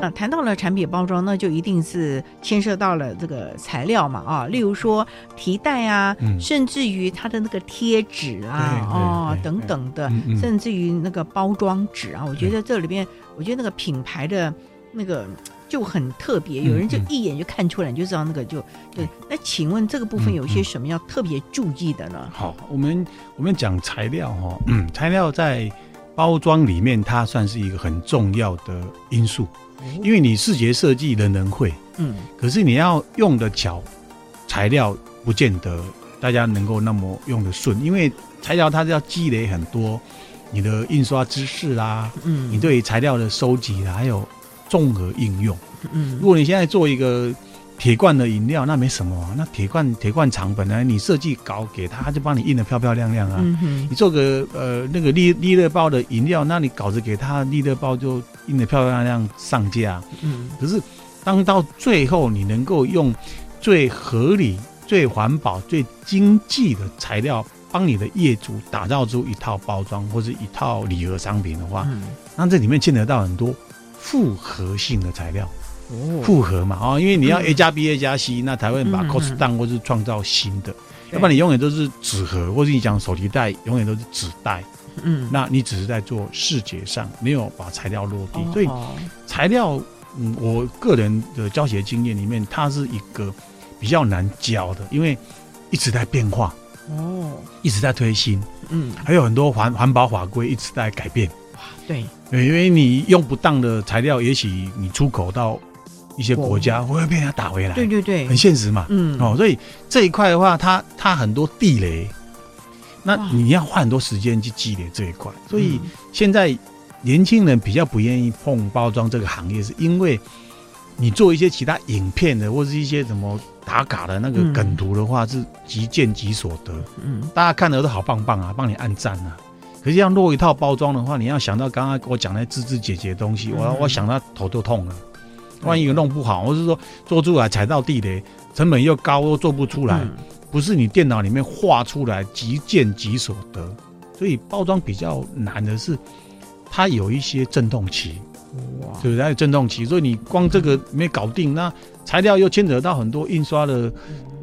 那谈到了产品包装，那就一定是牵涉到了这个材料嘛啊，例如说提袋啊，嗯、甚至于它的那个贴纸啊，哦等等的，嗯嗯、甚至于那个包装纸啊，我觉得这里边，我觉得那个品牌的那个就很特别，有人就一眼就看出来，你就知道那个就对。那请问这个部分有些什么要特别注意的呢？好，我们我们讲材料哈，嗯，材料在包装里面它算是一个很重要的因素。因为你视觉设计人人会，嗯，可是你要用的巧，材料不见得大家能够那么用的顺，因为材料它是要积累很多你的印刷知识啦，嗯，你对材料的收集啦，还有综合应用，嗯，如果你现在做一个。铁罐的饮料那没什么啊，那铁罐铁罐厂本来你设计稿给他，他就帮你印得漂漂亮亮啊。嗯、你做个呃那个利利乐包的饮料，那你稿子给他，利乐包就印得漂漂亮亮上架。嗯，可是当到最后你能够用最合理、最环保、最经济的材料，帮你的业主打造出一套包装或者一套礼盒商品的话，嗯、那这里面牵扯到很多复合性的材料。复合嘛，哦，因为你要 A 加 B A 加 C，那才会把 cost down 或是创造新的，要不然你永远都是纸盒，或是你讲手提袋，永远都是纸袋。嗯，那你只是在做视觉上，没有把材料落地。所以材料，嗯，我个人的教学经验里面，它是一个比较难教的，因为一直在变化，哦，一直在推新，嗯，还有很多环环保法规一直在改变。哇，对，对，因为你用不当的材料，也许你出口到。一些国家会被人家打回来，对对对，很现实嘛。嗯，哦，所以这一块的话，它它很多地雷，那你要花很多时间去积累这一块。所以现在年轻人比较不愿意碰包装这个行业，是因为你做一些其他影片的，或是一些什么打卡的那个梗图的话，是即见即所得。嗯，大家看的都好棒棒啊，帮你按赞啊。可是要落一套包装的话，你要想到刚刚我讲的枝枝姐姐的东西，我我想到头都痛了。万一弄不好，或是说做出来踩到地雷，成本又高，又做不出来，嗯、不是你电脑里面画出来即见即所得，所以包装比较难的是，它有一些震动期，哇，对不对？它有震动期，所以你光这个没搞定，那材料又牵扯到很多印刷的。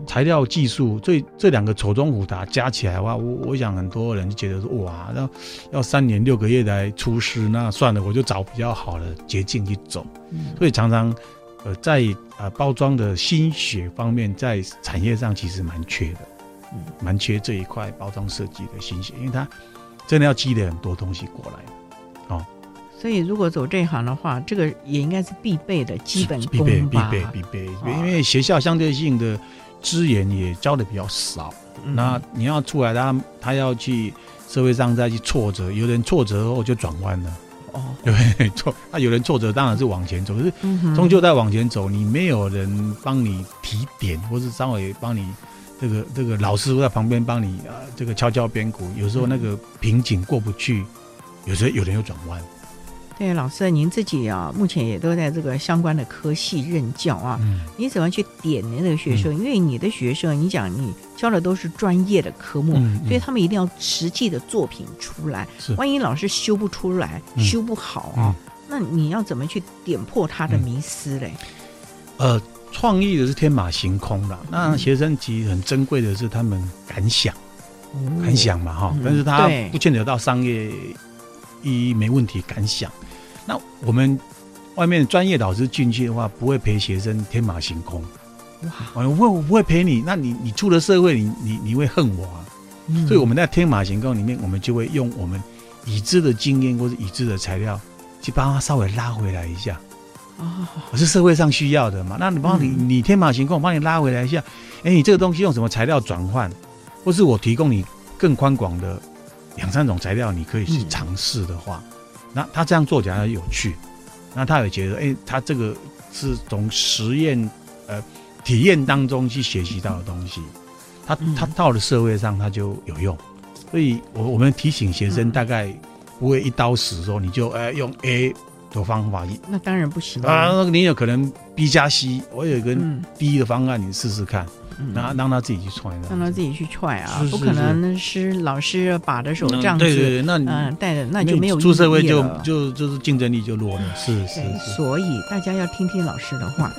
材料技术，这这两个错综复杂加起来的话，我我想很多人就觉得说，哇，要要三年六个月来出师，那算了，我就找比较好的捷径去走。嗯、所以常常，呃，在呃包装的心血方面，在产业上其实蛮缺的，嗯，蛮缺这一块包装设计的心血，因为它真的要积累很多东西过来，哦。所以如果走这一行的话，这个也应该是必备的基本功吧？必备必备必备，因为学校相对性的。资源也教的比较少，嗯、那你要出来，他他要去社会上再去挫折，有人挫折后就转弯了，哦，对？挫，那有人挫折当然是往前走，可是终究在往前走，你没有人帮你提点，或是稍微帮你这个这个老师在旁边帮你啊，这个敲敲边鼓，有时候那个瓶颈过不去，有时候有人又转弯。对，老师，您自己啊，目前也都在这个相关的科系任教啊。嗯。你怎么去点那个学生？嗯、因为你的学生，你讲你教的都是专业的科目，所以他们一定要实际的作品出来。是。万一老师修不出来，嗯、修不好啊，嗯、那你要怎么去点破他的迷思嘞？呃，创意的是天马行空的，那学生其实很珍贵的是他们敢想，嗯、敢想嘛哈。但是他不牵扯到商业意义，没问题，敢想。那我们外面专业老师进去的话，不会陪学生天马行空。哇，我不会，我不会陪你。那你你出了社会，你你你会恨我啊？嗯、所以我们在天马行空里面，我们就会用我们已知的经验或者已知的材料，去帮他稍微拉回来一下。哦，我是社会上需要的嘛？那你帮你你天马行空，我帮你拉回来一下。哎，你这个东西用什么材料转换，或是我提供你更宽广的两三种材料，你可以去尝试的话。嗯那他这样做起来有趣，那他也觉得，哎、欸，他这个是从实验呃体验当中去学习到的东西，他他到了社会上他就有用，所以我我们提醒学生，大概不会一刀死说你就呃用 A 的方法，那当然不行啊，那你有可能 B 加 C，我有一个 D 的方案，你试试看，让让他自己去踹，让他自己去踹啊，不可能是老师把着手这样子，对对对，那嗯带着那就没有出社会就就就是竞争力就弱了，是是，所以大家要听听老师的话。